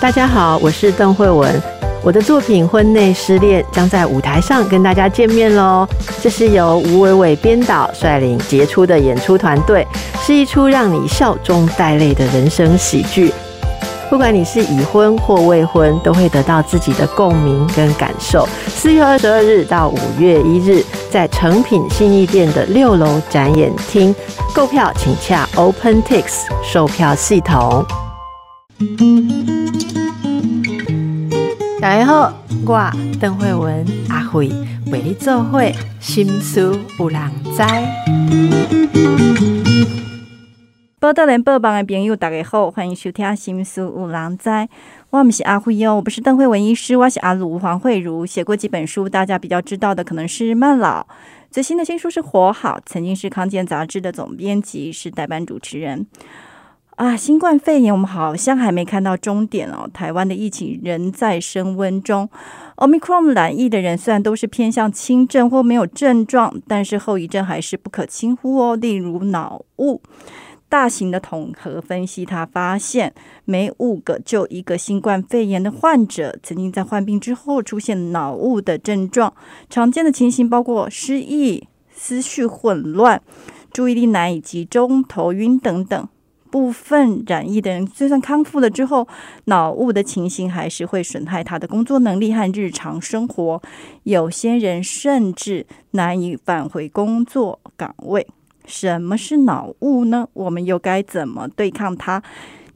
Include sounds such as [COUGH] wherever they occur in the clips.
大家好，我是邓慧文。我的作品《婚内失恋》将在舞台上跟大家见面喽。这是由吴伟伟编导率领杰出的演出团队，是一出让你笑中带泪的人生喜剧。不管你是已婚或未婚，都会得到自己的共鸣跟感受。四月二十二日到五月一日，在诚品信义店的六楼展演厅购票，请洽 OpenTix 售票系统。大家好，我邓慧文阿慧为你做会心思有人知。报道联播网的朋友，大家好，欢迎收听《心思有人知》。我不是阿慧哦，我不是邓慧文医师，我是阿鲁黄慧茹，写过几本书，大家比较知道的可能是《慢老》，最新的新书是《活好》，曾经是康健杂志的总编辑，是代班主持人。啊，新冠肺炎我们好像还没看到终点哦。台湾的疫情仍在升温中。Omicron 染疫的人虽然都是偏向轻症或没有症状，但是后遗症还是不可轻忽哦。例如脑雾，大型的统合分析，他发现每五个就一个新冠肺炎的患者曾经在患病之后出现脑雾的症状。常见的情形包括失忆、思绪混乱、注意力难以集中、头晕等等。部分染疫的人，就算康复了之后，脑雾的情形还是会损害他的工作能力和日常生活。有些人甚至难以返回工作岗位。什么是脑雾呢？我们又该怎么对抗它？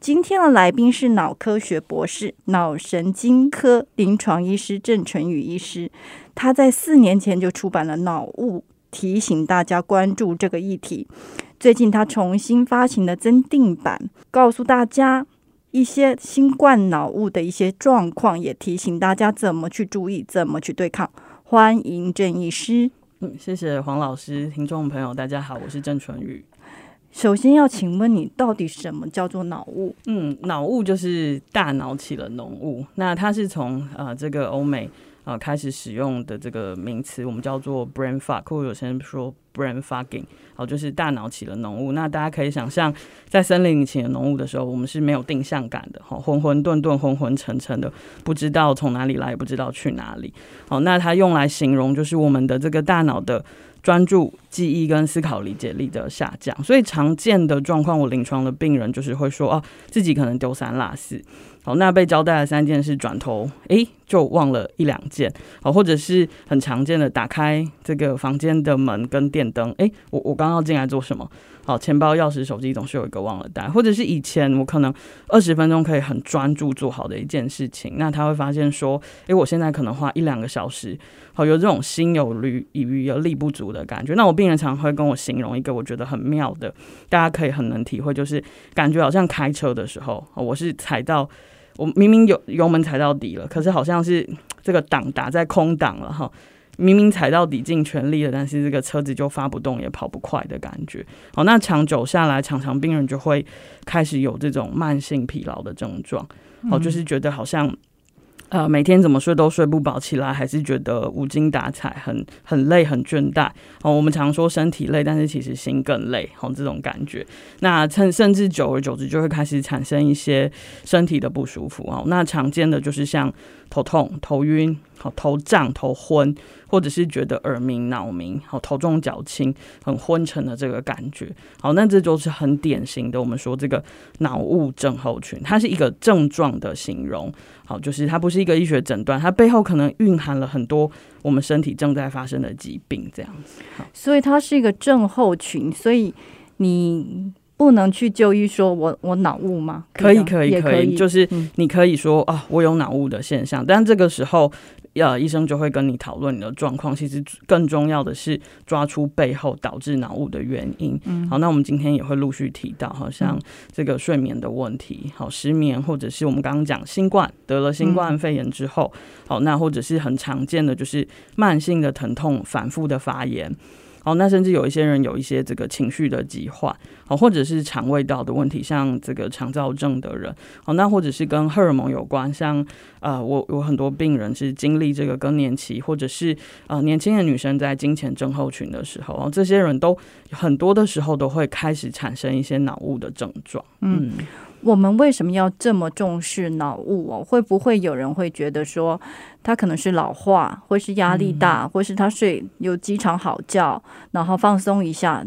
今天的来宾是脑科学博士、脑神经科临床医师郑纯宇医师。他在四年前就出版了《脑雾》，提醒大家关注这个议题。最近他重新发行的增订版，告诉大家一些新冠脑雾的一些状况，也提醒大家怎么去注意，怎么去对抗。欢迎郑医师。嗯，谢谢黄老师，听众朋友大家好，我是郑纯宇。首先要请问你，到底什么叫做脑雾？嗯，脑雾就是大脑起了浓雾，那它是从呃这个欧美。啊，开始使用的这个名词，我们叫做 brain fog，或者有些人说 brain fogging，好，就是大脑起了浓雾。那大家可以想象，在森林里起了浓雾的时候，我们是没有定向感的，哈，混混沌沌、昏昏沉沉的，不知道从哪里来，也不知道去哪里。好，那它用来形容就是我们的这个大脑的专注、记忆跟思考理解力的下降。所以常见的状况，我临床的病人就是会说，哦，自己可能丢三落四。好，那被交代了三件事，转头诶就忘了一两件，好，或者是很常见的打开这个房间的门跟电灯，诶，我我刚要进来做什么？好，钱包、钥匙、手机总是有一个忘了带，或者是以前我可能二十分钟可以很专注做好的一件事情，那他会发现说，诶，我现在可能花一两个小时，好，有这种心有余余而力不足的感觉。那我病人常会跟我形容一个我觉得很妙的，大家可以很能体会，就是感觉好像开车的时候，我是踩到。我明明有油门踩到底了，可是好像是 [TSK] 这个档打在空档了哈。明明踩到底尽全力了，但是这个车子就发不动也跑不快的感觉。好，那长久下来，常常病人就会开始有这种慢性疲劳的症状。好，就是觉得好像。呃，每天怎么睡都睡不饱，起来还是觉得无精打采，很很累，很倦怠。哦，我们常说身体累，但是其实心更累，哦，这种感觉。那甚甚至久而久之，就会开始产生一些身体的不舒服哦。那常见的就是像。头痛、头晕、好头胀、头昏，或者是觉得耳鸣、脑鸣，好头重脚轻、很昏沉的这个感觉，好，那这就是很典型的我们说这个脑雾症候群，它是一个症状的形容，好，就是它不是一个医学诊断，它背后可能蕴含了很多我们身体正在发生的疾病，这样子，所以它是一个症候群，所以你。不能去就医，说我我脑雾吗？可以可以可以，就是你可以说啊，我有脑雾的现象，但这个时候，呃，医生就会跟你讨论你的状况。其实更重要的是抓出背后导致脑雾的原因。嗯，好，那我们今天也会陆续提到，好像这个睡眠的问题，好失眠，或者是我们刚刚讲新冠得了新冠肺炎之后，好，那或者是很常见的就是慢性的疼痛、反复的发炎。哦，那甚至有一些人有一些这个情绪的疾患，哦，或者是肠胃道的问题，像这个肠燥症的人，哦，那或者是跟荷尔蒙有关，像呃，我有很多病人是经历这个更年期，或者是呃年轻的女生在经前症候群的时候，哦，这些人都很多的时候都会开始产生一些脑雾的症状。嗯，我们为什么要这么重视脑雾哦？会不会有人会觉得说，他可能是老化，或是压力大，或是他睡有几场好觉，然后放松一下，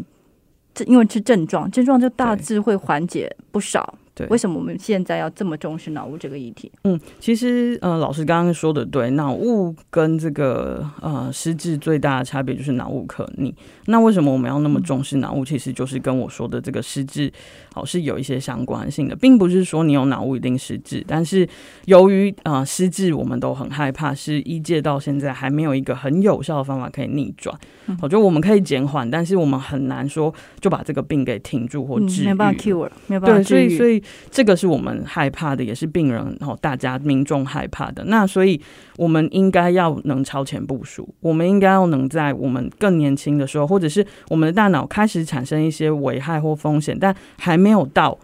这因为是症状，症状就大致会缓解不少。对，为什么我们现在要这么重视脑雾这个议题？嗯，其实呃，老师刚刚说的对，脑雾跟这个呃失智最大的差别就是脑雾可逆。那为什么我们要那么重视脑雾？其实就是跟我说的这个失智，好是有一些相关性的，并不是说你有脑雾一定失智。但是由于啊失智，我们都很害怕，是医界到现在还没有一个很有效的方法可以逆转。我觉得我们可以减缓，但是我们很难说就把这个病给停住或治愈。没办法 cure，没有办法对，所以所以这个是我们害怕的，也是病人然后，大家民众害怕的。那所以我们应该要能超前部署，我们应该要能在我们更年轻的时候。或者是我们的大脑开始产生一些危害或风险，但还没有到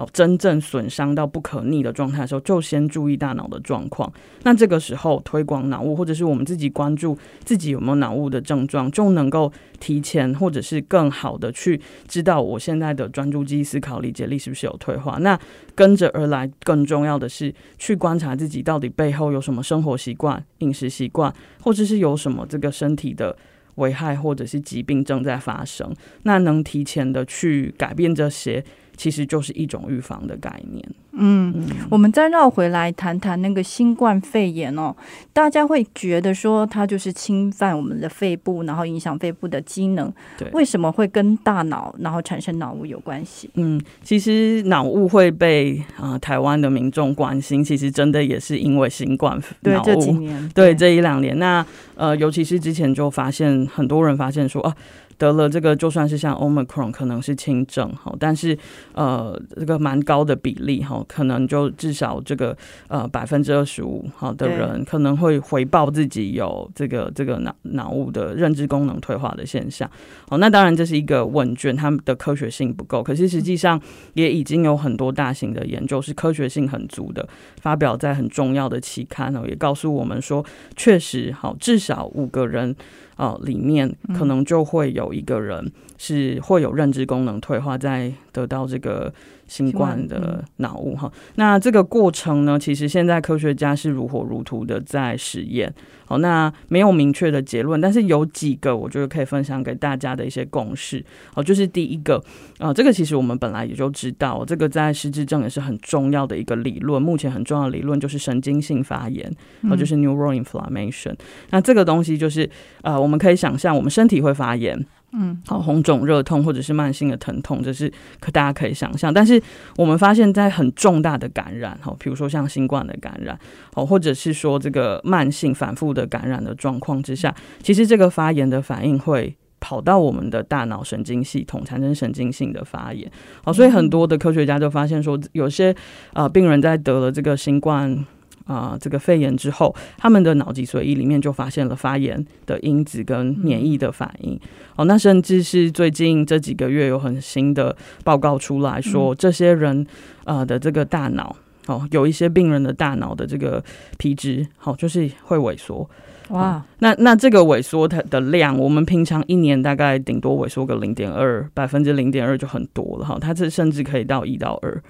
哦真正损伤到不可逆的状态的时候，就先注意大脑的状况。那这个时候推广脑雾，或者是我们自己关注自己有没有脑雾的症状，就能够提前或者是更好的去知道我现在的专注记忆、思考、理解力是不是有退化。那跟着而来，更重要的是去观察自己到底背后有什么生活习惯、饮食习惯，或者是有什么这个身体的。危害或者是疾病正在发生，那能提前的去改变这些，其实就是一种预防的概念。嗯，我们再绕回来谈谈那个新冠肺炎哦，大家会觉得说它就是侵犯我们的肺部，然后影响肺部的机能。对，为什么会跟大脑然后产生脑雾有关系？嗯，其实脑雾会被啊台湾的民众关心，其实真的也是因为新冠对脑雾。这几年，对这一两年，那呃，尤其是之前就发现很多人发现说啊。得了这个，就算是像 Omicron 可能是轻症哈，但是呃，这个蛮高的比例哈，可能就至少这个呃百分之二十五好的人可能会回报自己有这个这个脑脑雾的认知功能退化的现象。好，那当然这是一个问卷，他们的科学性不够，可是实际上也已经有很多大型的研究是科学性很足的，发表在很重要的期刊哦，也告诉我们说，确实好，至少五个人。哦，里面可能就会有一个人是会有认知功能退化，在得到这个新冠的脑雾哈。那这个过程呢，其实现在科学家是如火如荼的在实验。好，那没有明确的结论，但是有几个我觉得可以分享给大家的一些共识。好，就是第一个，啊，这个其实我们本来也就知道，这个在失智症也是很重要的一个理论。目前很重要的理论就是神经性发炎，哦，就是 neural inflammation。那这个东西就是，呃，我们可以想象，我们身体会发炎。嗯，好，红肿、热痛或者是慢性的疼痛，这是可大家可以想象。但是我们发现，在很重大的感染，哈，比如说像新冠的感染，哦，或者是说这个慢性反复的感染的状况之下，其实这个发炎的反应会跑到我们的大脑神经系统，产生神经性的发炎。好，所以很多的科学家就发现说，有些啊病人在得了这个新冠。啊，这个肺炎之后，他们的脑脊髓液里面就发现了发炎的因子跟免疫的反应。哦，那甚至是最近这几个月有很新的报告出来说，这些人呃的这个大脑，哦，有一些病人的大脑的这个皮质，好，就是会萎缩。哇，那那这个萎缩它的量，我们平常一年大概顶多萎缩个零点二百分之零点二就很多了哈，它这甚至可以到一到二。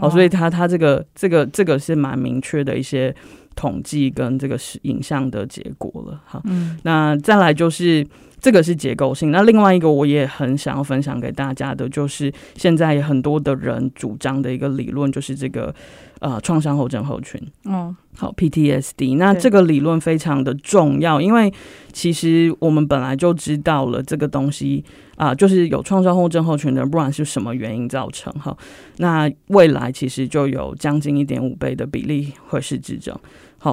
哦，所以他他这个这个这个是蛮明确的一些统计跟这个是影像的结果了好。嗯，那再来就是这个是结构性，那另外一个我也很想要分享给大家的，就是现在很多的人主张的一个理论，就是这个呃创伤后症候群。嗯，好，PTSD。那这个理论非常的重要，因为其实我们本来就知道了这个东西。啊，就是有创伤后症候群的，不管是什么原因造成哈，那未来其实就有将近一点五倍的比例会是智症，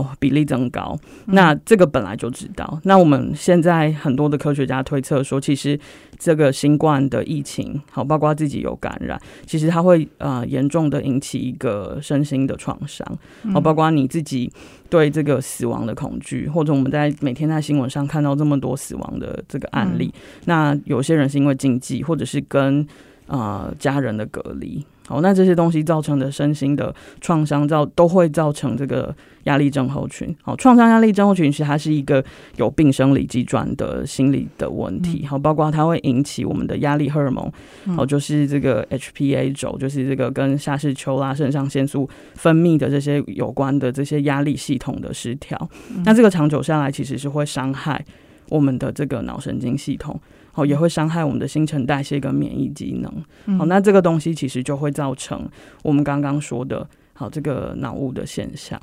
好比例增高。那这个本来就知道。那我们现在很多的科学家推测说，其实这个新冠的疫情，好包括自己有感染，其实它会呃严重的引起一个身心的创伤，好包括你自己。对这个死亡的恐惧，或者我们在每天在新闻上看到这么多死亡的这个案例，那有些人是因为经济，或者是跟呃家人的隔离，好，那这些东西造成的身心的创伤，造都会造成这个压力症候群。好，创伤压力症候群其实它是一个有病生理机转的心理的问题。好，包括它会引起我们的压力荷尔蒙，好，就是这个 HPA 轴，就是这个跟下视丘啦、肾上腺素分泌的这些有关的这些压力系统的失调。那这个长久下来，其实是会伤害我们的这个脑神经系统。好，也会伤害我们的新陈代谢跟免疫机能。好，那这个东西其实就会造成我们刚刚说的，好这个脑雾的现象。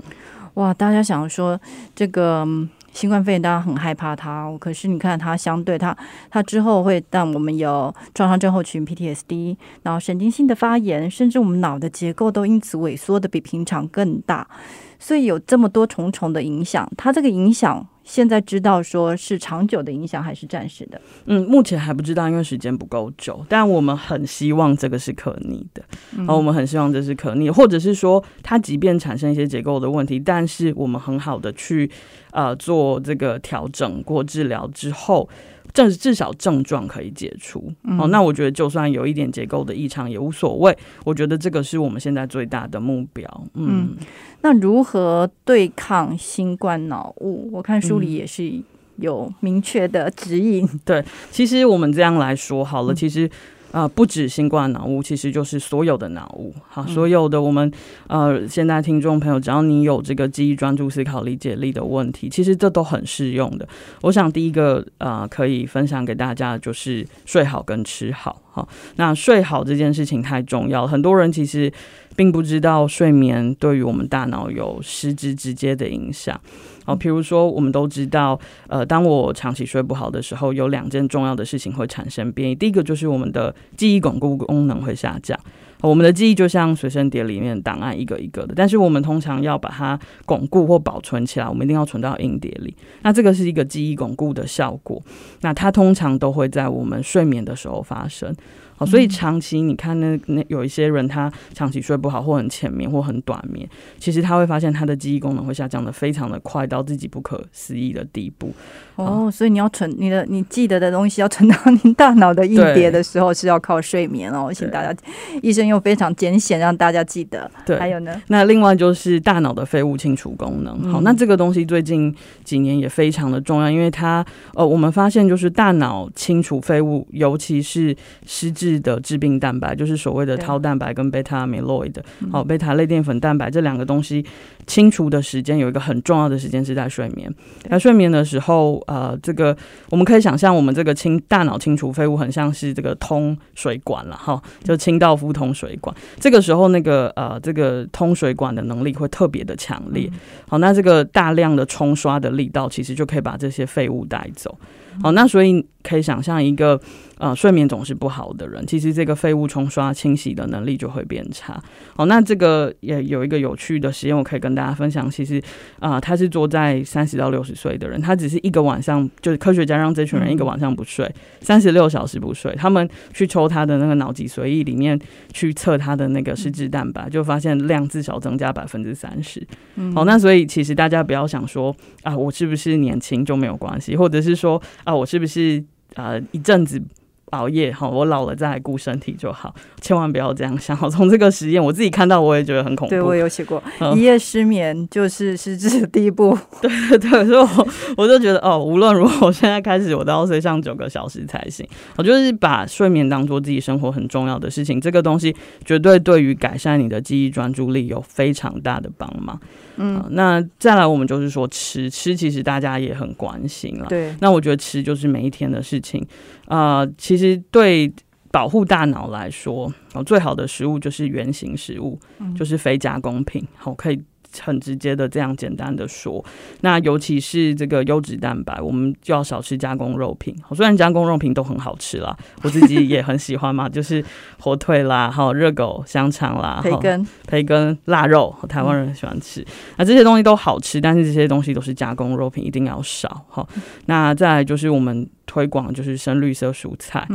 哇，大家想说这个新冠肺炎，大家很害怕它，可是你看它相对它，它之后会让我们有创伤症候群 PTSD，然后神经性的发炎，甚至我们脑的结构都因此萎缩的比平常更大。所以有这么多重重的影响，它这个影响现在知道说是长久的影响还是暂时的？嗯，目前还不知道，因为时间不够久。但我们很希望这个是可逆的，然后我们很希望这是可逆，或者是说它即便产生一些结构的问题，但是我们很好的去呃做这个调整过治疗之后。至至少症状可以解除哦，那我觉得就算有一点结构的异常也无所谓。我觉得这个是我们现在最大的目标。嗯，那如何对抗新冠脑雾？我看书里也是有明确的指引。[LAUGHS] 对，其实我们这样来说好了，其实。啊，不止新冠脑雾，其实就是所有的脑雾。好，所有的我们呃，现在听众朋友，只要你有这个记忆、专注、思考、理解力的问题，其实这都很适用的。我想第一个呃，可以分享给大家的就是睡好跟吃好。好，那睡好这件事情太重要，很多人其实并不知道睡眠对于我们大脑有实质直接的影响。好，比如说，我们都知道，呃，当我长期睡不好的时候，有两件重要的事情会产生变异。第一个就是我们的记忆巩固功能会下降。我们的记忆就像随身碟里面档案一个一个的，但是我们通常要把它巩固或保存起来，我们一定要存到硬碟里。那这个是一个记忆巩固的效果。那它通常都会在我们睡眠的时候发生。哦，所以长期你看那那有一些人他长期睡不好或很浅眠或很短眠，其实他会发现他的记忆功能会下降的非常的快，到自己不可思议的地步。哦，所以你要存你的你记得的东西要存到你大脑的硬碟的时候是要靠睡眠哦，请大家医生又非常简显让大家记得。对，还有呢，那另外就是大脑的废物清除功能。好，那这个东西最近几年也非常的重要，因为它呃我们发现就是大脑清除废物，尤其是失智。的致病蛋白就是所谓的 tau 蛋白跟贝塔 amyloid，好，贝塔类淀粉蛋白这两个东西清除的时间有一个很重要的时间是在睡眠。在睡眠的时候，呃，这个我们可以想象，我们这个清大脑清除废物很像是这个通水管了哈，就清道夫通水管。这个时候，那个呃，这个通水管的能力会特别的强烈。好，那这个大量的冲刷的力道，其实就可以把这些废物带走。好，那所以可以想象一个呃睡眠总是不好的人，其实这个废物冲刷清洗的能力就会变差。好，那这个也有一个有趣的实验，我可以跟大家分享。其实啊，他是坐在三十到六十岁的人，他只是一个晚上，就是科学家让这群人一个晚上不睡，三十六小时不睡，他们去抽他的那个脑脊髓液里面去测他的那个失智蛋白，就发现量至少增加百分之三十。好，那所以其实大家不要想说啊，我是不是年轻就没有关系，或者是说。啊，我是不是啊一阵子熬夜哈？我老了再来顾身体就好，千万不要这样想。从这个实验，我自己看到我也觉得很恐怖。对我有写过，一夜失眠就是失智的第一步。对 [LAUGHS] 对对，所以我我就觉得哦，无论如何，我现在开始我都要睡上九个小时才行。我就是把睡眠当做自己生活很重要的事情，这个东西绝对对于改善你的记忆专注力有非常大的帮忙。嗯，那再来，我们就是说吃吃，其实大家也很关心了。对，那我觉得吃就是每一天的事情。啊，其实对保护大脑来说，哦，最好的食物就是原形食物，就是非加工品，好可以。很直接的这样简单的说，那尤其是这个优质蛋白，我们就要少吃加工肉品。虽然加工肉品都很好吃啦，我自己也很喜欢嘛，[LAUGHS] 就是火腿啦，还有热狗、香肠啦，培根、培根、腊肉，台湾人很喜欢吃。那这些东西都好吃，但是这些东西都是加工肉品，一定要少。好，那再来就是我们推广就是深绿色蔬菜、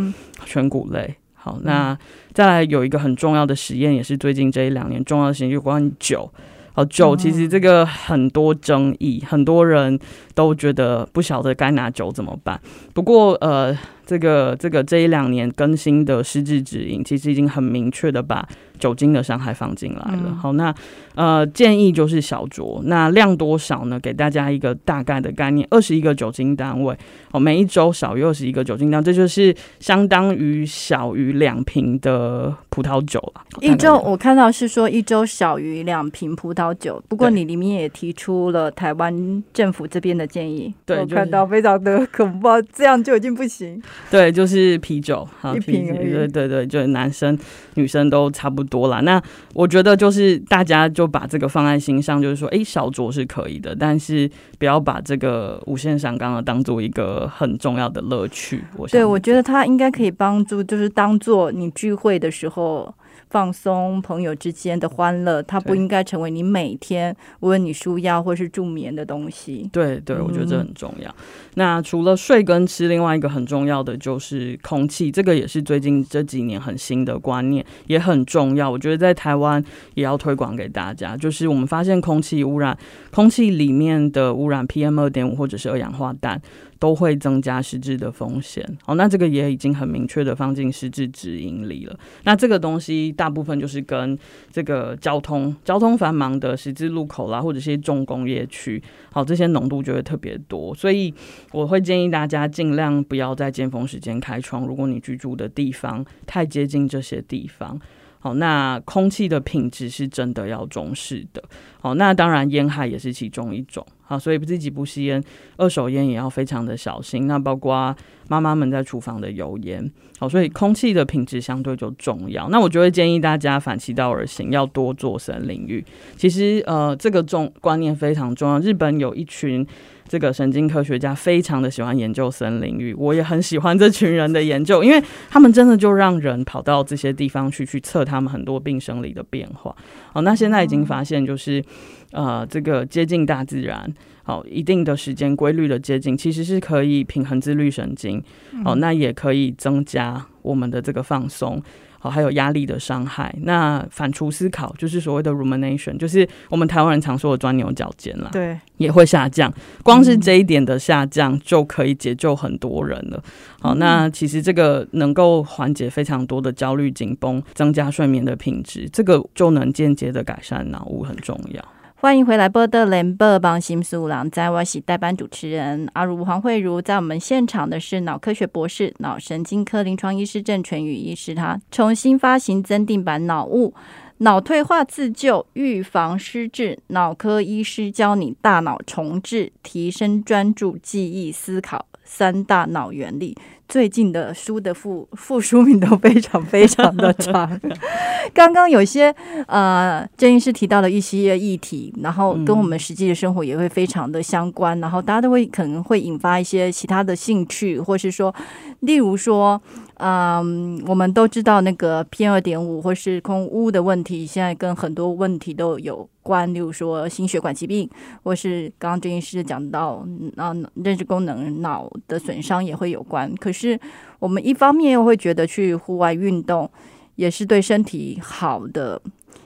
全谷类。好，那再来有一个很重要的实验，也是最近这一两年重要的实验，有关酒。好酒其实这个很多争议，很多人都觉得不晓得该拿酒怎么办。不过呃，这个这个这一两年更新的实质指引，其实已经很明确的把酒精的伤害放进来了。好，那呃建议就是小酌，那量多少呢？给大家一个大概的概念，二十一个酒精单位，哦，每一周少于二十一个酒精量，这就是相当于小于两瓶的葡萄酒了。一周我看到是说一周小于两瓶葡萄酒，不过你里面也提出了台湾政府这边的建议，对，我看到非常的恐怖，这样就已经不行。对，就是啤酒，一瓶而已。对对对，就是男生女生都差不多啦。那我觉得就是大家就把这个放在心上，就是说，哎，小酌是可以的，但是不要把这个无限上纲的当做一个很重要的乐趣。我对我觉得它应该可以帮助，就是当做你聚会的时候。放松，朋友之间的欢乐，它不应该成为你每天无论你舒压或是助眠的东西。对对，我觉得这很重要。那除了睡跟吃，另外一个很重要的就是空气，这个也是最近这几年很新的观念，也很重要。我觉得在台湾也要推广给大家，就是我们发现空气污染，空气里面的污染 PM 二点五或者是二氧化氮。都会增加失智的风险。哦，那这个也已经很明确的放进失智指引里了。那这个东西大部分就是跟这个交通、交通繁忙的十字路口啦，或者是重工业区，好，这些浓度就会特别多。所以我会建议大家尽量不要在尖峰时间开窗。如果你居住的地方太接近这些地方。好，那空气的品质是真的要重视的。好，那当然烟害也是其中一种。好，所以自己不吸烟，二手烟也要非常的小心。那包括妈妈们在厨房的油烟。好，所以空气的品质相对就重要。那我就会建议大家反其道而行，要多做森林浴。其实，呃，这个重观念非常重要。日本有一群。这个神经科学家非常的喜欢研究森林域，我也很喜欢这群人的研究，因为他们真的就让人跑到这些地方去，去测他们很多病生理的变化。好，那现在已经发现，就是呃，这个接近大自然，好，一定的时间规律的接近，其实是可以平衡自律神经，好，那也可以增加我们的这个放松。还有压力的伤害，那反刍思考就是所谓的 rumination，就是我们台湾人常说的钻牛角尖啦，对，也会下降。光是这一点的下降，就可以解救很多人了。好，那其实这个能够缓解非常多的焦虑、紧绷，增加睡眠的品质，这个就能间接的改善脑雾，很重要。欢迎回来，波德联播帮新苏郎，在我是代班主持人阿如黄慧茹，在我们现场的是脑科学博士、脑神经科临床医师郑全宇医师，他重新发行增订版脑雾脑退化自救预防失智，脑科医师教你大脑重置，提升专注、记忆、思考三大脑原理。最近的书的副副书名都非常非常的长。[LAUGHS] 刚刚有些呃，郑医师提到了一些议题，然后跟我们实际的生活也会非常的相关，然后大家都会可能会引发一些其他的兴趣，或是说，例如说。嗯，我们都知道那个 PM 二点五或是空污的问题，现在跟很多问题都有关，例如说心血管疾病，或是刚刚郑医师讲到，啊，认知功能、脑的损伤也会有关。可是我们一方面又会觉得去户外运动也是对身体好的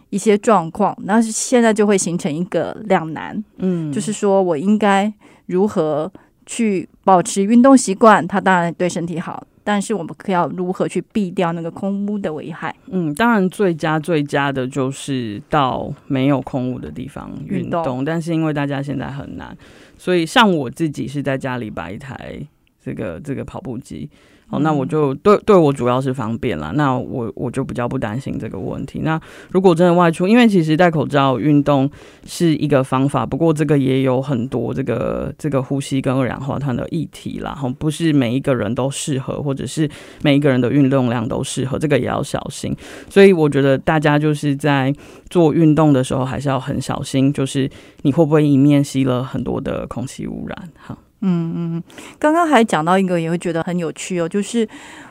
一些状况，那是现在就会形成一个两难，嗯，就是说我应该如何去保持运动习惯，它当然对身体好。但是我们可要如何去避掉那个空屋的危害？嗯，当然最佳最佳的就是到没有空屋的地方运动。但是因为大家现在很难，所以像我自己是在家里摆一台这个这个跑步机。哦，那我就对对我主要是方便了，那我我就比较不担心这个问题。那如果真的外出，因为其实戴口罩运动是一个方法，不过这个也有很多这个这个呼吸跟二氧化碳的议题啦，哈，不是每一个人都适合，或者是每一个人的运动量都适合，这个也要小心。所以我觉得大家就是在做运动的时候，还是要很小心，就是你会不会一面吸了很多的空气污染，哈。嗯嗯，刚刚还讲到一个，也会觉得很有趣哦，就是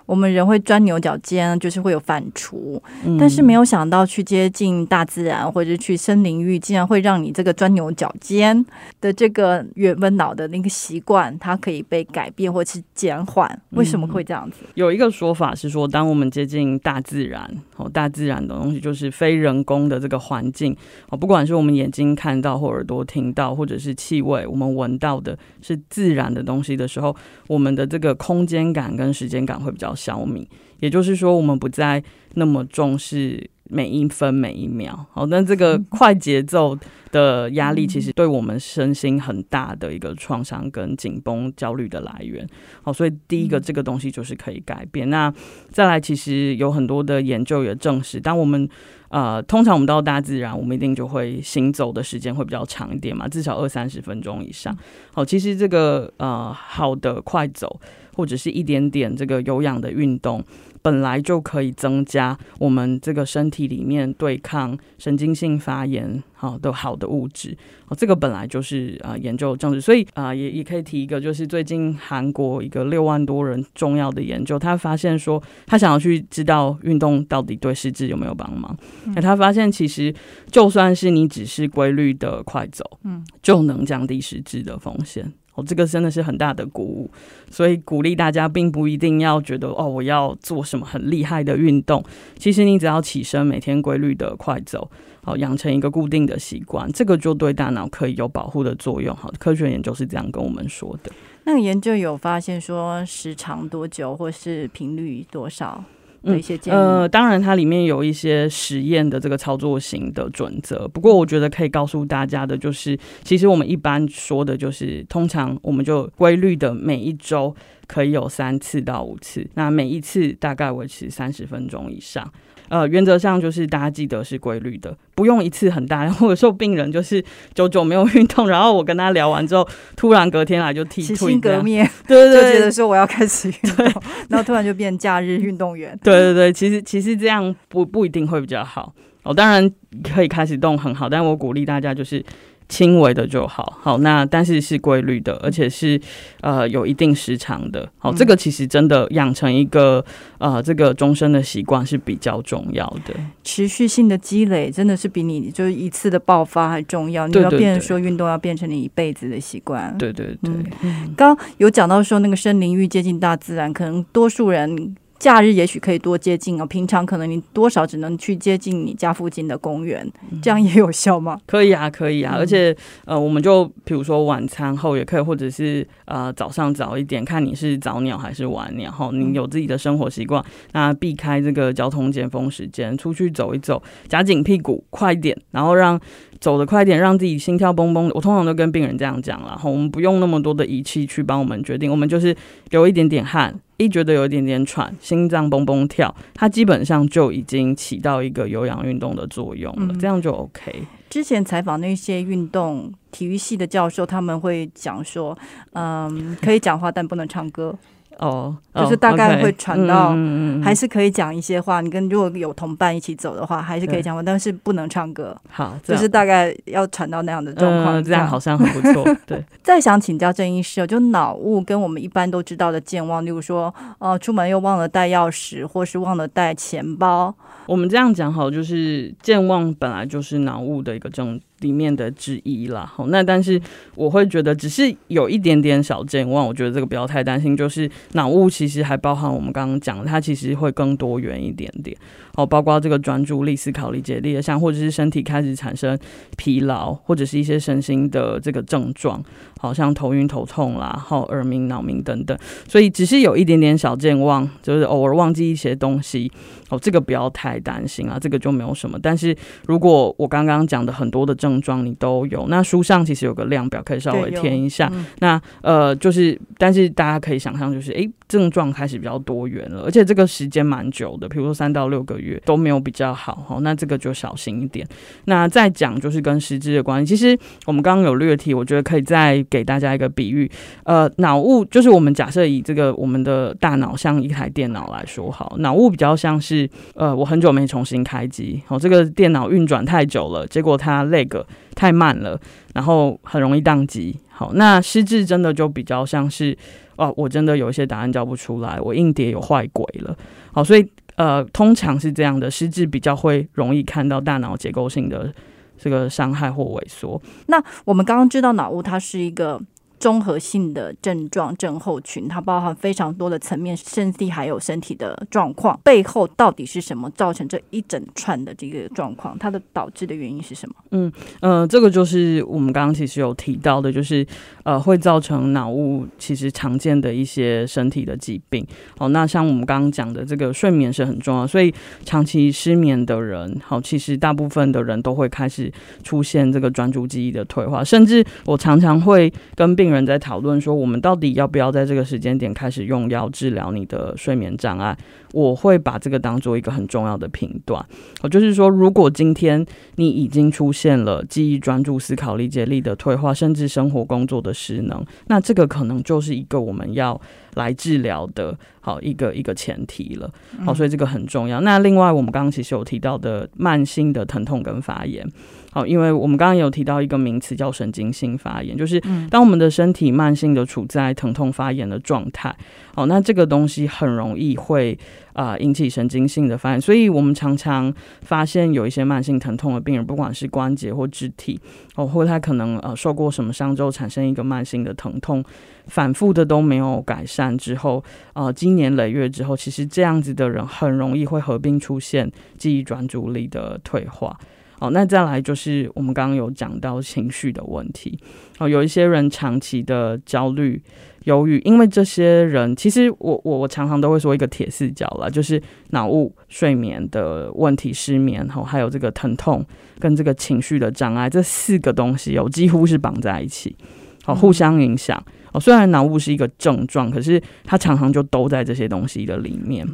我们人会钻牛角尖，就是会有反刍，嗯但是没有想到去接近大自然或者去森林域，竟然会让你这个钻牛角尖的这个原本脑的那个习惯，它可以被改变或是减缓。为什么会这样子？有一个说法是说，当我们接近大自然，哦，大自然的东西就是非人工的这个环境，哦，不管是我们眼睛看到或耳朵听到，或者是气味我们闻到的是自然的东西的时候，我们的这个空间感跟时间感会比较消弭。也就是说，我们不再那么重视每一分每一秒。好，那这个快节奏的压力，其实对我们身心很大的一个创伤跟紧绷、焦虑的来源。好，所以第一个这个东西就是可以改变。那再来，其实有很多的研究也证实，当我们呃，通常我们到大自然，我们一定就会行走的时间会比较长一点嘛，至少二三十分钟以上。好，其实这个呃好的快走或者是一点点这个有氧的运动，本来就可以增加我们这个身体里面对抗神经性发炎好的好的物质。哦，这个本来就是啊、呃研究证实，所以啊、呃也也可以提一个，就是最近韩国一个六万多人重要的研究，他发现说他想要去知道运动到底对失智有没有帮忙。那、他发现其实就算是你只是规律的快走，嗯，就能降低失智的风险。哦，这个真的是很大的鼓舞，所以鼓励大家，并不一定要觉得哦，我要做什么很厉害的运动。其实你只要起身，每天规律的快走，好养成一个固定的习惯，这个就对大脑可以有保护的作用。好，科学研究是这样跟我们说的。那个研究有发现说时长多久或是频率多少的一些建议当然它里面有一些实验的这个操作型的准则，不过我觉得可以告诉大家的就是，其实我们一般说的就是，通常我们就规律的每一周可以有三次到五次，那每一次大概维持三十分钟以上。呃，原则上就是大家记得是规律的，不用一次很大 [LAUGHS] 我有时候病人就是久久没有运动，然后我跟他聊完之后，突然隔天来就剃洗退这样，心革面，对就对对觉得说我要开始运 [LAUGHS] 动，然后突然就变假日运动员。对对对，其实其实这样不不一定会比较好哦。当然可以开始动很好，但我鼓励大家就是轻微的就好。好，那但是是规律的，而且是呃有一定时长的。好，这个其实真的养成一个呃这个终身的习惯是比较重要的。持续性的积累真的是比你就是一次的爆发还重要。你要变成说运动要变成你一辈子的习惯。对对对，嗯刚刚有讲到说那个森林域接近大自然，可能多数人假日也许可以多接近哦，平常可能你多少只能去接近你家附近的公园，这样也有效吗？[LAUGHS] 可以啊，可以啊，嗯而且呃，我们就比如说晚餐后也可以，或者是呃早上早一点，看你是早鸟还是晚鸟哈。你有自己的生活习惯，那避开这个交通尖峰时间，出去走一走，夹紧屁股，快一点，然后让走得快一点，让自己心跳蹦蹦。我通常都跟病人这样讲然后，我们不用那么多的仪器去帮我们决定，我们就是流一点点汗。一觉得有一点点喘，心脏蹦蹦跳，它基本上就已经起到一个有氧运动的作用了，嗯这样就 OK。之前采访那些运动体育系的教授，他们会讲说，嗯，可以讲话但不能唱歌，哦，就是大概会传到嗯还是可以讲一些话。你跟如果有同伴一起走的话，还是可以讲话，但是不能唱歌，好，就是大概要传到那样的状况。嗯这样好像很不错。[LAUGHS] 对，再想请教郑医师哦，就脑雾跟我们一般都知道的健忘，例如说，呃，出门又忘了带钥匙，或是忘了带钱包，我们这样讲好，就是健忘本来就是脑雾的一个症里面的之一啦。好，那但是我会觉得只是有一点点小健忘，我觉得这个不要太担心。就是脑雾其实还包含我们刚刚讲的，它其实会更多元一点点。好，包括这个专注力、思考、理解力的像，或者是身体开始产生疲劳，或者是一些身心的这个症状，好像头晕、头痛啦，好耳鸣、脑鸣等等。所以只是有一点点小健忘，就是偶尔忘记一些东西，哦，这个不要太担心啊，这个就没有什么。但是如果我刚刚讲的很多的症状你都有，那书上其实有个量表可以稍微填一下。嗯那呃，就是，但是大家可以想象，就是诶，症状开始比较多元了，而且这个时间蛮久的，比如说三到六个月都没有比较好哈，那这个就小心一点。那再讲就是跟失智的关系，其实我们刚刚有略提，我觉得可以再给大家一个比喻，呃，脑雾就是我们假设以这个我们的大脑像一台电脑来说好，脑雾比较像是呃，我很久没重新开机，好、这个电脑运转太久了，结果它 lag 太慢了，然后很容易宕机。好，那失智真的就比较像是，哦，我真的有一些答案叫不出来，我硬碟有坏鬼了。好，所以呃，通常是这样的，失智比较会容易看到大脑结构性的这个伤害或萎缩。那我们刚刚知道脑雾它是一个。综合性的症状症候群，它包含非常多的层面，身体还有身体的状况，背后到底是什么造成这一整串的这个状况？它的导致的原因是什么？嗯呃，这个就是我们刚刚其实有提到的，就是呃会造成脑雾，其实常见的一些身体的疾病。哦，那像我们刚刚讲的，这个睡眠是很重要，所以长期失眠的人，好，其实大部分的人都会开始出现这个专注记忆的退化，甚至我常常会跟病。人在讨论说，我们到底要不要在这个时间点开始用药治疗你的睡眠障碍？我会把这个当做一个很重要的频段。我就是说，如果今天你已经出现了记忆、专注、思考、理解力的退化，甚至生活工作的失能，那这个可能就是一个我们要来治疗的好一个一个前提了。好，所以这个很重要。那另外，我们刚刚其实有提到的慢性的疼痛跟发炎。好，因为我们刚刚有提到一个名词叫神经性发炎，就是当我们的身体慢性的处在疼痛发炎的状态，好，那这个东西很容易会啊引起神经性的发炎，所以我们常常发现有一些慢性疼痛的病人，不管是关节或肢体，哦，或他可能呃受过什么伤之后产生一个慢性的疼痛，反复的都没有改善之后，呃，经年累月之后，其实这样子的人很容易会合并出现记忆专注力的退化。好，那再来就是我们刚刚有讲到情绪的问题。哦，有一些人长期的焦虑、忧郁，因为这些人其实我我我常常都会说一个铁四角了，就是脑雾、睡眠的问题、失眠，后还有这个疼痛跟这个情绪的障碍，这四个东西哦几乎是绑在一起，好互相影响。哦，虽然脑雾是一个症状，可是它常常就都在这些东西的里面。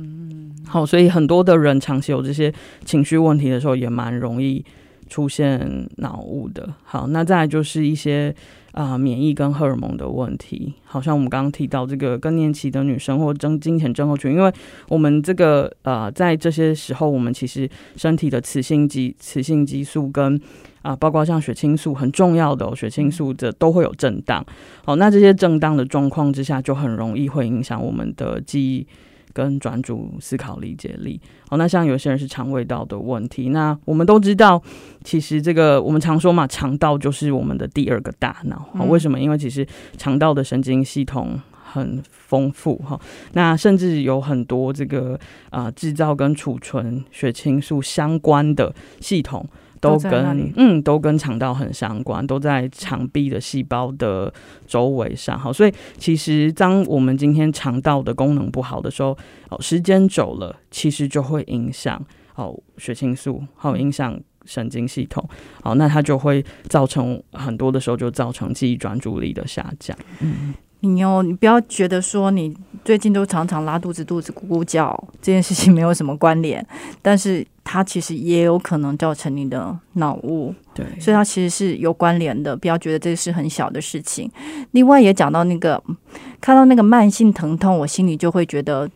好，所以很多的人长期有这些情绪问题的时候，也蛮容易出现脑雾的。好，那再来就是一些啊免疫跟荷尔蒙的问题，好像我们刚刚提到这个更年期的女生或争金钱症候群，因为我们这个呃在这些时候，我们其实身体的雌性激雌性激素跟啊包括像血清素很重要的血清素这都会有震荡。好，那这些震荡的状况之下，就很容易会影响我们的记忆。跟专注思考理解力，好，那像有些人是肠胃道的问题，那我们都知道，其实这个我们常说嘛，肠道就是我们的第二个大脑，好，为什么？因为其实肠道的神经系统很丰富，哈，那甚至有很多这个啊制造跟储存血清素相关的系统。都跟嗯，都跟肠道很相关，都在肠壁的细胞的周围上。好，所以其实当我们今天肠道的功能不好的时候，哦，时间久了，其实就会影响哦血清素，好影响神经系统。好，那它就会造成很多的时候就造成记忆专注力的下降。嗯。你哦，你不要觉得说你最近都常常拉肚子、肚子咕咕叫，这件事情没有什么关联，但是它其实也有可能造成你的脑雾。对，所以它其实是有关联的，不要觉得这是很小的事情。另外也讲到那个看到那个慢性疼痛，我心里就会觉得，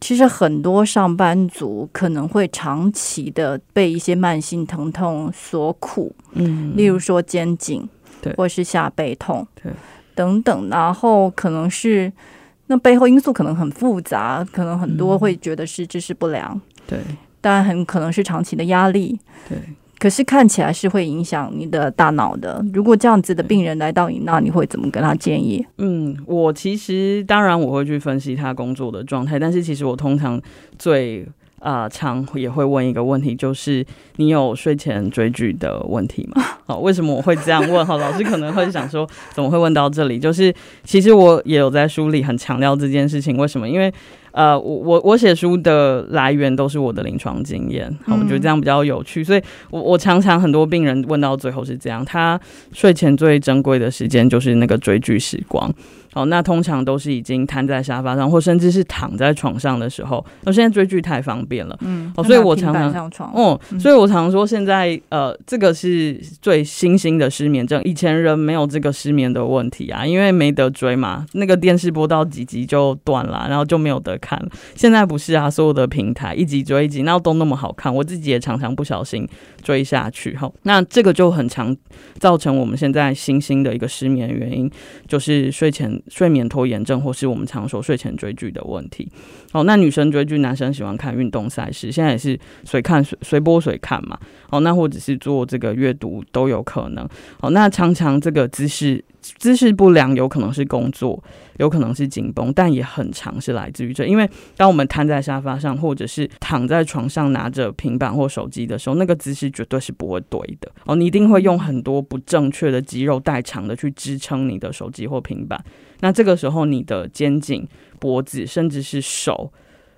其实很多上班族可能会长期的被一些慢性疼痛所苦，嗯，例如说肩颈，对，或是下背痛，对。等等，然后可能是那背后因素可能很复杂，可能很多会觉得是知识不良，对，当然很可能是长期的压力，对。可是看起来是会影响你的大脑的。如果这样子的病人来到你那，你会怎么跟他建议？嗯，我其实当然我会去分析他工作的状态，但是其实我通常最。啊，常也会问一个问题，就是你有睡前追剧的问题吗？[LAUGHS] 好，为什么我会这样问？哈，老师可能会想说，怎么会问到这里？就是其实我也有在书里很强调这件事情，为什么？因为呃，我我我写书的来源都是我的临床经验，好，我觉得这样比较有趣，所以我我常常很多病人问到最后是这样，他睡前最珍贵的时间就是那个追剧时光。好，那通常都是已经瘫在沙发上，或甚至是躺在床上的时候。我现在追剧太方便了，嗯，哦，所以我常常上床，哦，所以我常说现在，呃，这个是最新兴的失眠症。以前人没有这个失眠的问题啊，因为没得追嘛，那个电视播到几集就断了，然后就没有得看。现在不是啊，所有的平台一集追一集，那都那么好看，我自己也常常不小心追下去。哈，那这个就很常造成我们现在新兴的一个失眠原因，就是睡前睡眠拖延症，或是我们常说睡前追剧的问题。哦，那女生追剧，男生喜欢看运动赛事，现在也是随看随随播随看嘛。哦，那或者是做这个阅读都有可能。哦，那常常这个姿势姿势不良，有可能是工作，有可能是紧绷，但也很常是来自于这。因为当我们瘫在沙发上，或者是躺在床上拿着平板或手机的时候，那个姿势绝对是不会对的。哦，你一定会用很多不正确的肌肉代偿的去支撑你的手机或平板。那这个时候，你的肩颈。脖子甚至是手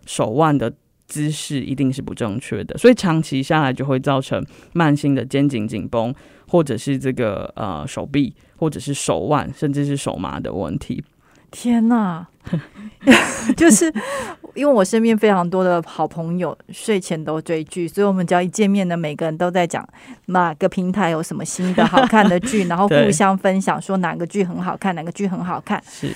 手腕的姿势一定是不正确的，所以长期下来就会造成慢性的肩颈紧绷，或者是这个呃手臂，或者是手腕，甚至是手麻的问题。天哪！[LAUGHS] 就是因为我身边非常多的好朋友睡前都追剧，所以我们只要一见面呢，每个人都在讲哪个平台有什么新的好看的剧，然后 [LAUGHS] 互相分享说哪个剧很好看，哪个剧很好看。是。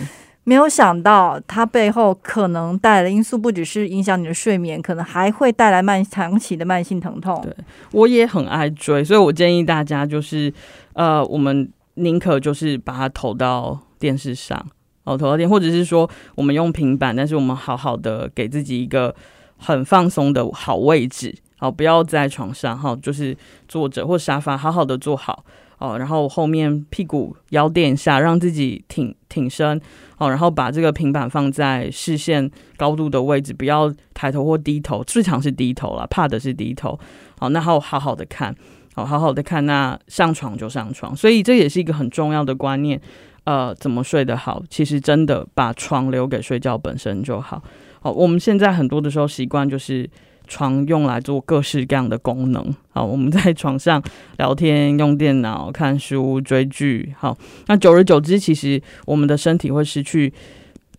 没有想到，它背后可能带来的因素不只是影响你的睡眠，可能还会带来慢长期的慢性疼痛。对，我也很爱追，所以我建议大家就是，呃，我们宁可就是把它投到电视上，哦，头到电，或者是说我们用平板，但是我们好好的给自己一个很放松的好位置，好，不要在床上，哈，就是坐着或沙发，好好的坐好。哦，然后后面屁股腰垫下，让自己挺挺身哦，然后把这个平板放在视线高度的位置，不要抬头或低头，最常是低头了，怕的是低头。好，那好好好的看，好好好的看，那上床就上床，所以这也是一个很重要的观念。呃，怎么睡得好？其实真的把床留给睡觉本身就好。好，我们现在很多的时候习惯就是。床用来做各式各样的功能，好，我们在床上聊天、用电脑、看书、追剧，好，那久而久之，其实我们的身体会失去，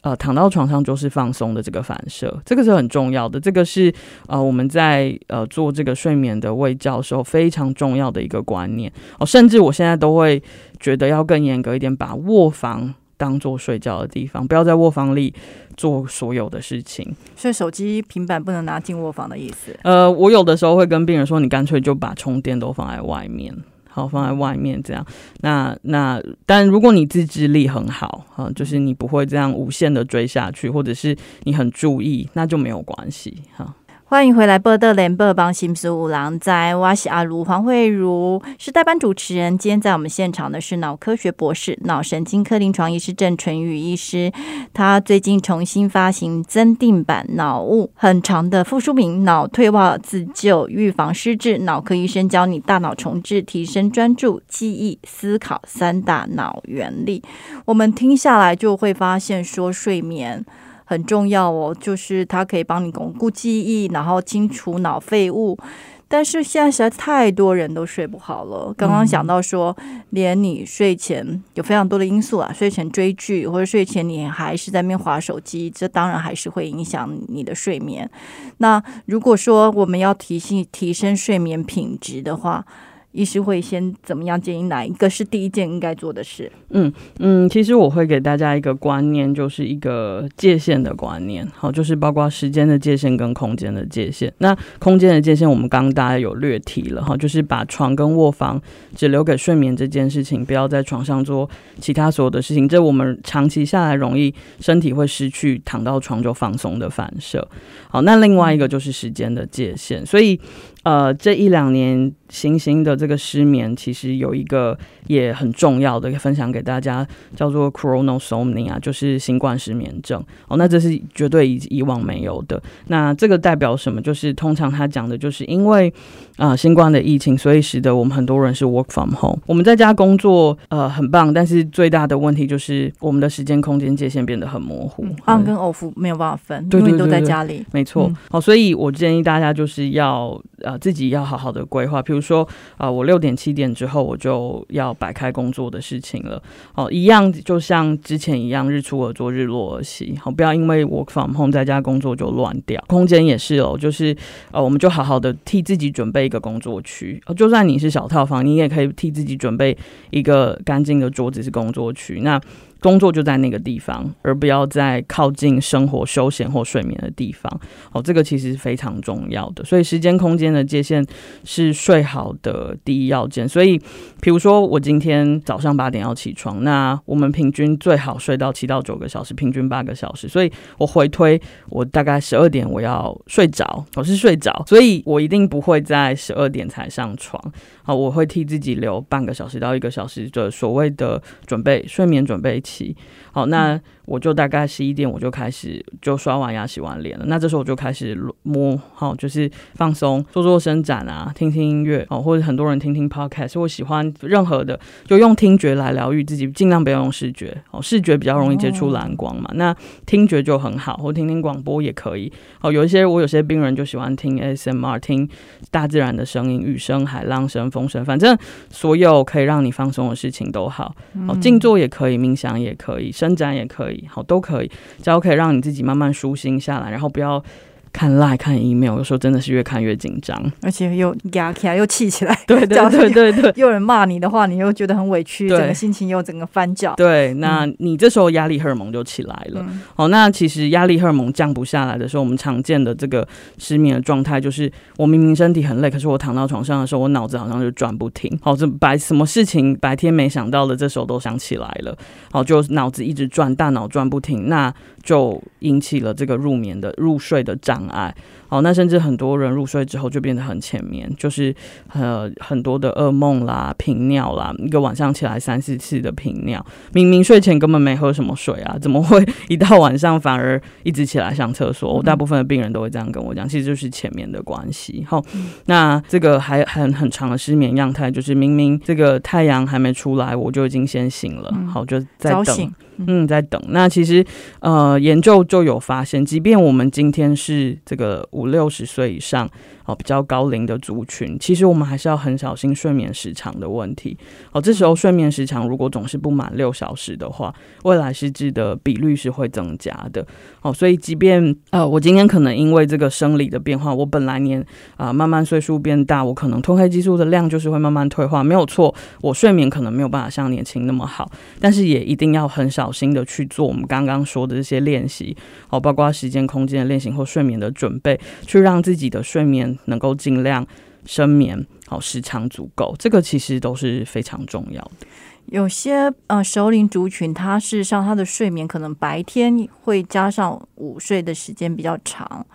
呃，躺到床上就是放松的这个反射，这个是很重要的，这个是呃我们在呃做这个睡眠的卫教时候非常重要的一个观念哦，甚至我现在都会觉得要更严格一点，把卧房。当做睡觉的地方，不要在卧房里做所有的事情。所以手机、平板不能拿进卧房的意思。呃，我有的时候会跟病人说，你干脆就把充电都放在外面，好，放在外面这样。那那，但如果你自制力很好，哈，就是你不会这样无限的追下去，或者是你很注意，那就没有关系，哈。欢迎回来，波德联播帮新书五郎在哇西阿卢黄慧茹是代班主持人。今天在我们现场的是脑科学博士、脑神经科临床医师郑纯宇医师。他最近重新发行增订版《脑雾》，很长的复书名《脑退化自救预防失智》，脑科医生教你大脑重置、提升专注、记忆、思考三大脑原理。我们听下来就会发现，说睡眠。很重要哦，就是它可以帮你巩固记忆，然后清除脑废物。但是现在实在太多人都睡不好了。刚刚讲到说，连你睡前有非常多的因素啊，睡前追剧或者睡前你还是在面划手机，这当然还是会影响你的睡眠。那如果说我们要提醒提升睡眠品质的话，医师会先怎么样建议哪一个是第一件应该做的事？嗯嗯，其实我会给大家一个观念，就是一个界限的观念。好，就是包括时间的界限跟空间的界限。那空间的界限，我们刚刚大家有略提了哈，就是把床跟卧房只留给睡眠这件事情，不要在床上做其他所有的事情。这我们长期下来容易身体会失去躺到床就放松的反射。好，那另外一个就是时间的界限，所以。呃，这一两年新兴的这个失眠，其实有一个也很重要的分享给大家，叫做 chronosomnia，就是新冠失眠症。哦，那这是绝对以以往没有的。那这个代表什么？就是通常他讲的就是因为啊新冠的疫情，所以使得我们很多人是 work from home，我们在家工作，呃，很棒。但是最大的问题就是我们的时间空间界限变得很模糊，on 跟 off 没有办法分，因为都在家里。没错。好，所以我建议大家就是要呃。自己要好好的规划，比如说啊，我六点七点之后我就要摆开工作的事情了。哦，一样就像之前一样，日出而作，日落而息。好，不要因为 work from home 在家工作就乱掉。空间也是哦，就是呃，我们就好好的替自己准备一个工作区。就算你是小套房，你也可以替自己准备一个干净的桌子是工作区。那工作就在那个地方，而不要在靠近生活、休闲或睡眠的地方。哦，这个其实是非常重要的。所以时间空间的界限是睡好的第一要件。所以，比如说我今天早上八点要起床，那我们平均最好睡到七到九个小时，平均八个小时。所以我回推，我大概十二点我要睡着，我是睡着，所以我一定不会在十二点才上床。好，我会替自己留半个小时到一个小时的所谓的准备睡眠准备期。好，那我就大概十一点我就开始就刷完牙洗完脸了。那这时候我就开始摸，好，就是放松，做做伸展啊，听听音乐，哦，或者很多人听听 podcast，我喜欢任何的，就用听觉来疗愈自己，尽量不要用视觉，哦，视觉比较容易接触蓝光嘛。那听觉就很好，或听听广播也可以。哦，有一些我有些病人就喜欢听 ASMR，听大自然的声音，雨声、海浪声、风声，反正所有可以让你放松的事情都好。哦，静坐也可以，冥想也可以。伸展也可以，好都可以，只要可以让你自己慢慢舒心下来，然后不要看 line 看 email，有时候真的是越看越紧张，[LAUGHS] 而且又压起来又气起来，对对对对对，[LAUGHS] 有人骂你的话，你又觉得很委屈，整个心情又整个翻搅。对，那你这时候压力荷尔蒙就起来了。好，那其实压力荷尔蒙降不下来的时候，我们常见的这个失眠的状态，就是我明明身体很累，可是我躺到床上的时候，我脑子好像就转不停。好，这白什么事情白天没想到的，这时候都想起来了。好，就脑子一直转，大脑转不停，那就引起了这个入眠的入睡的障碍。好，那甚至很多人入睡之后就变得很浅眠，就是呃很多的噩梦啦、频尿啦，一个晚上起来三四次的频尿，明明睡前根本没喝什么水啊，怎么会一到晚上反而一直起来上厕所？我大部分的病人都会这样跟我讲，其实就是浅眠的关系。好，那这个还很很长的失眠样态，就是明明这个太阳还没出来，我就已经先醒了，好就在等。嗯，在等。那其实，呃，研究就有发现，即便我们今天是这个五六十岁以上。哦，比较高龄的族群，其实我们还是要很小心睡眠时长的问题。哦，这时候睡眠时长如果总是不满六小时的话，未来失智的比率是会增加的。哦，所以即便呃，我今天可能因为这个生理的变化，我本来年啊慢慢岁数变大，我可能褪黑激素的量就是会慢慢退化，没有错。我睡眠可能没有办法像年轻那么好，但是也一定要很小心的去做我们刚刚说的这些练习。哦，包括时间空间的练习或睡眠的准备，去让自己的睡眠。能够尽量深眠，好时长足够，这个其实都是非常重要的。有些呃熟龄族群，他事实上他的睡眠可能白天会加上午睡的时间比较长。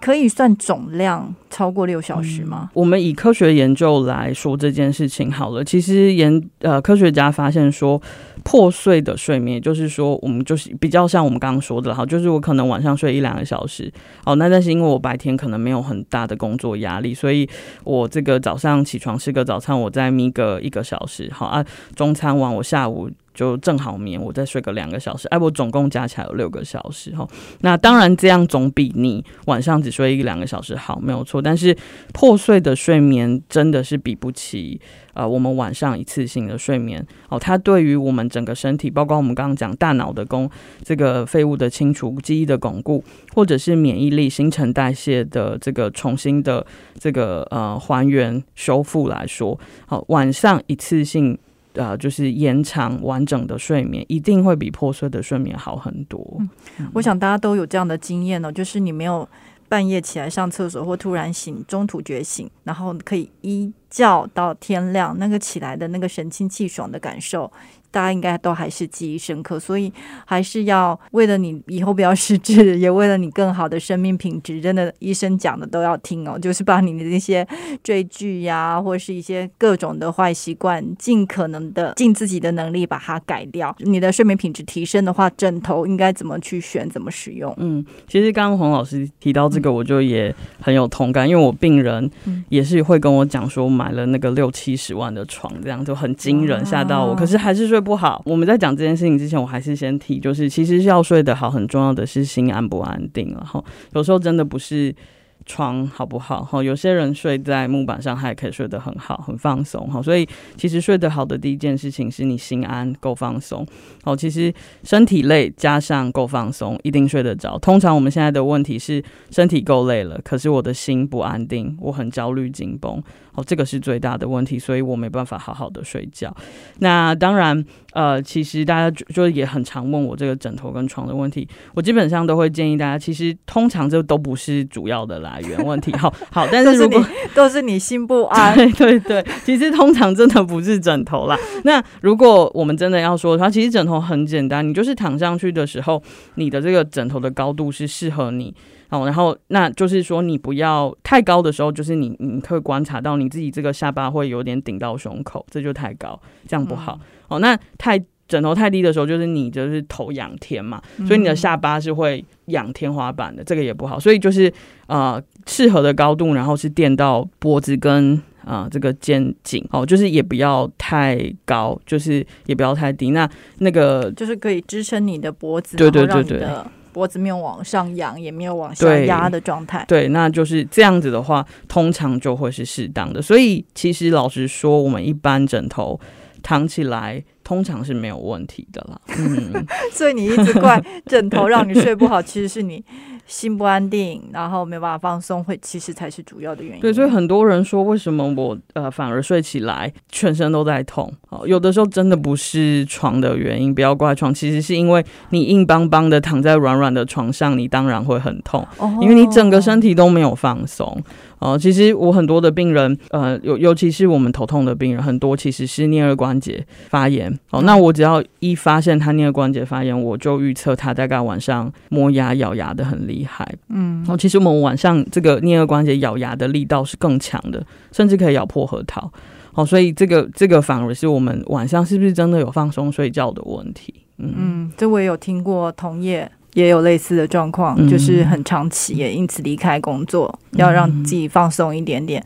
可以算总量超过六小时吗？我们以科学研究来说这件事情好了。其实研呃科学家发现说，破碎的睡眠，就是说我们就是比较像我们刚刚说的哈，就是我可能晚上睡一两个小时，哦，那但是因为我白天可能没有很大的工作压力，所以我这个早上起床吃个早餐，我再眯个一个小时，好啊，中餐完我下午。就正好眠，我再睡个两个小时，哎，我总共加起来有六个小时哈。那当然，这样总比你晚上只睡一两个小时好，没有错。但是破碎的睡眠真的是比不起呃我们晚上一次性的睡眠哦。它对于我们整个身体，包括我们刚刚讲大脑的功，这个废物的清除、记忆的巩固，或者是免疫力、新陈代谢的这个重新的这个呃还原修复来说，好，晚上一次性。呃，就是延长完整的睡眠，一定会比破碎的睡眠好很多。我想大家都有这样的经验哦，就是你没有半夜起来上厕所，或突然醒，中途觉醒，然后可以一觉到天亮，那个起来的那个神清气爽的感受。大家应该都还是记忆深刻，所以还是要为了你以后不要失智，[LAUGHS] 也为了你更好的生命品质，真的医生讲的都要听哦。就是把你的那些追剧呀，或者是一些各种的坏习惯，尽可能的尽自己的能力把它改掉。你的睡眠品质提升的话，枕头应该怎么去选，怎么使用？嗯，其实刚刚洪老师提到这个，我就也很有同感，因为我病人也是会跟我讲说，买了那个六七十万的床，这样就很惊人，吓到我。可是还是说。不好。我们在讲这件事情之前，我还是先提，就是其实要睡得好，很重要的是心安不安定。然后有时候真的不是床好不好，哈，有些人睡在木板上，他也可以睡得很好，很放松。哈，所以其实睡得好的第一件事情是你心安够放松。好，其实身体累加上够放松，一定睡得着。通常我们现在的问题是身体够累了，可是我的心不安定，我很焦虑紧绷。好，这个是最大的问题，所以我没办法好好的睡觉。那当然，呃，其实大家就就也很常问我这个枕头跟床的问题，我基本上都会建议大家，其实通常这都不是主要的来源问题。好好，但是如果都是你心不 [LAUGHS] 安，对对对，其实通常真的不是枕头啦。那如果我们真的要说的话，其实枕头很简单，你就是躺上去的时候，你的这个枕头的高度是适合你。哦，然后那就是说，你不要太高的时候，就是你你可以观察到你自己这个下巴会有点顶到胸口，这就太高，这样不好。哦，那太枕头太低的时候，就是你就是头仰天嘛，所以你的下巴是会仰天花板的，这个也不好。所以就是呃，适合的高度，然后是垫到脖子跟啊这个肩颈，哦，就是也不要太高，就是也不要太低。那那个就是可以支撑你的脖子，对对对对。脖子没有往上扬，也没有往下压的状态。对，那就是这样子的话，通常就会是适当的。所以，其实老实说，我们一般枕头躺起来，通常是没有问题的啦。嗯，[LAUGHS] 所以你一直怪枕头让你睡不好，其实是你。心不安定，然后没有办法放松，会其实才是主要的原因。对，所以很多人说，为什么我呃反而睡起来全身都在痛？哦，有的时候真的不是床的原因，不要怪床，其实是因为你硬邦邦的躺在软软的床上，你当然会很痛，哦因为你整个身体都没有放松。哦，其实我很多的病人，呃，尤尤其是我们头痛的病人，很多其实是颞颌关节发炎。哦，那我只要一发现他颞颌关节发炎，我就预测他大概晚上磨牙咬牙的很厉害。嗯，哦，其实我们晚上这个颞颌关节咬牙的力道是更强的，甚至可以咬破核桃。好，所以这个这个反而是我们晚上是不是真的有放松睡觉的问题？嗯，这我也有听过同业。也有类似的状况，就是很长期，也因此离开工作，要让自己放松一点点。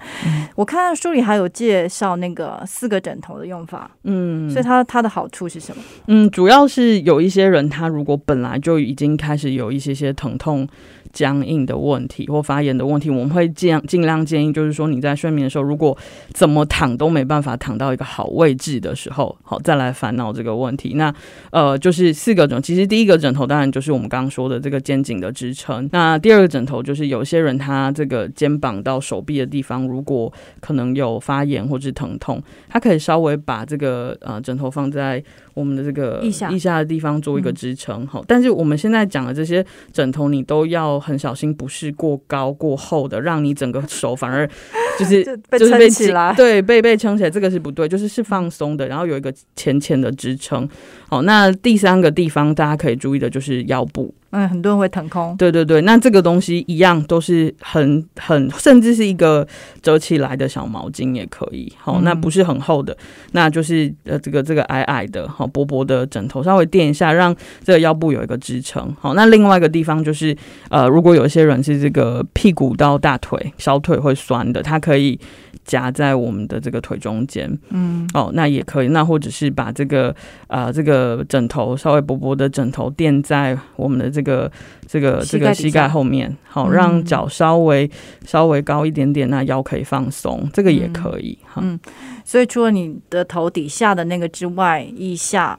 我看书里还有介绍那个四个枕头的用法，嗯，所以它它的好处是什么？嗯，主要是有一些人他如果本来就已经开始有一些些疼痛。僵硬的问题或发炎的问题，我们会尽量尽量建议，就是说你在睡眠的时候，如果怎么躺都没办法躺到一个好位置的时候，好再来烦恼这个问题。那呃，就是四个枕，其实第一个枕头当然就是我们刚刚说的这个肩颈的支撑。那第二个枕头就是有些人他这个肩膀到手臂的地方，如果可能有发炎或是疼痛，他可以稍微把这个呃枕头放在。我们的这个腋下的地方做一个支撑，好，但是我们现在讲的这些枕头，你都要很小心，不是过高过厚的，让你整个手反而 [LAUGHS] 就是就是被起来，对，被被撑起来，这个是不对，就是是放松的，然后有一个浅浅的支撑。好，那第三个地方大家可以注意的就是腰部。嗯，很多人会腾空。对对对，那这个东西一样都是很很，甚至是一个折起来的小毛巾也可以。好，那不是很厚的，那就是呃这个这个矮矮的，好薄薄的枕头，稍微垫一下，让这个腰部有一个支撑。好，那另外一个地方就是呃，如果有一些人是这个屁股到大腿、小腿会酸的，他可以。夹在我们的这个腿中间，嗯，哦，那也可以，那或者是把这个啊这个枕头稍微薄薄的枕头垫在我们的这个这个这个膝盖后面，好，让脚稍微稍微高一点点，那腰可以放松，这个也可以，嗯，所以除了你的头底下的那个之外，腋下，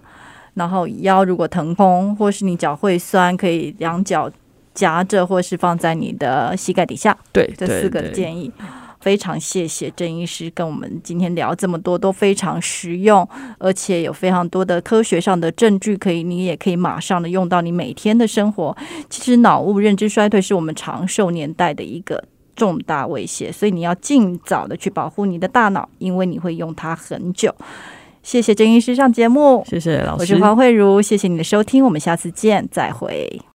然后腰如果腾空，或是你脚会酸，可以两脚夹着，或是放在你的膝盖底下，对，这四个建议。非常谢谢郑医师跟我们今天聊这么多，都非常实用，而且有非常多的科学上的证据，可以你也可以马上的用到你每天的生活。其实脑雾认知衰退是我们长寿年代的一个重大威胁，所以你要尽早的去保护你的大脑，因为你会用它很久。谢谢郑医师上节目，谢谢老师，我是黄慧茹，谢谢你的收听，我们下次见，再会。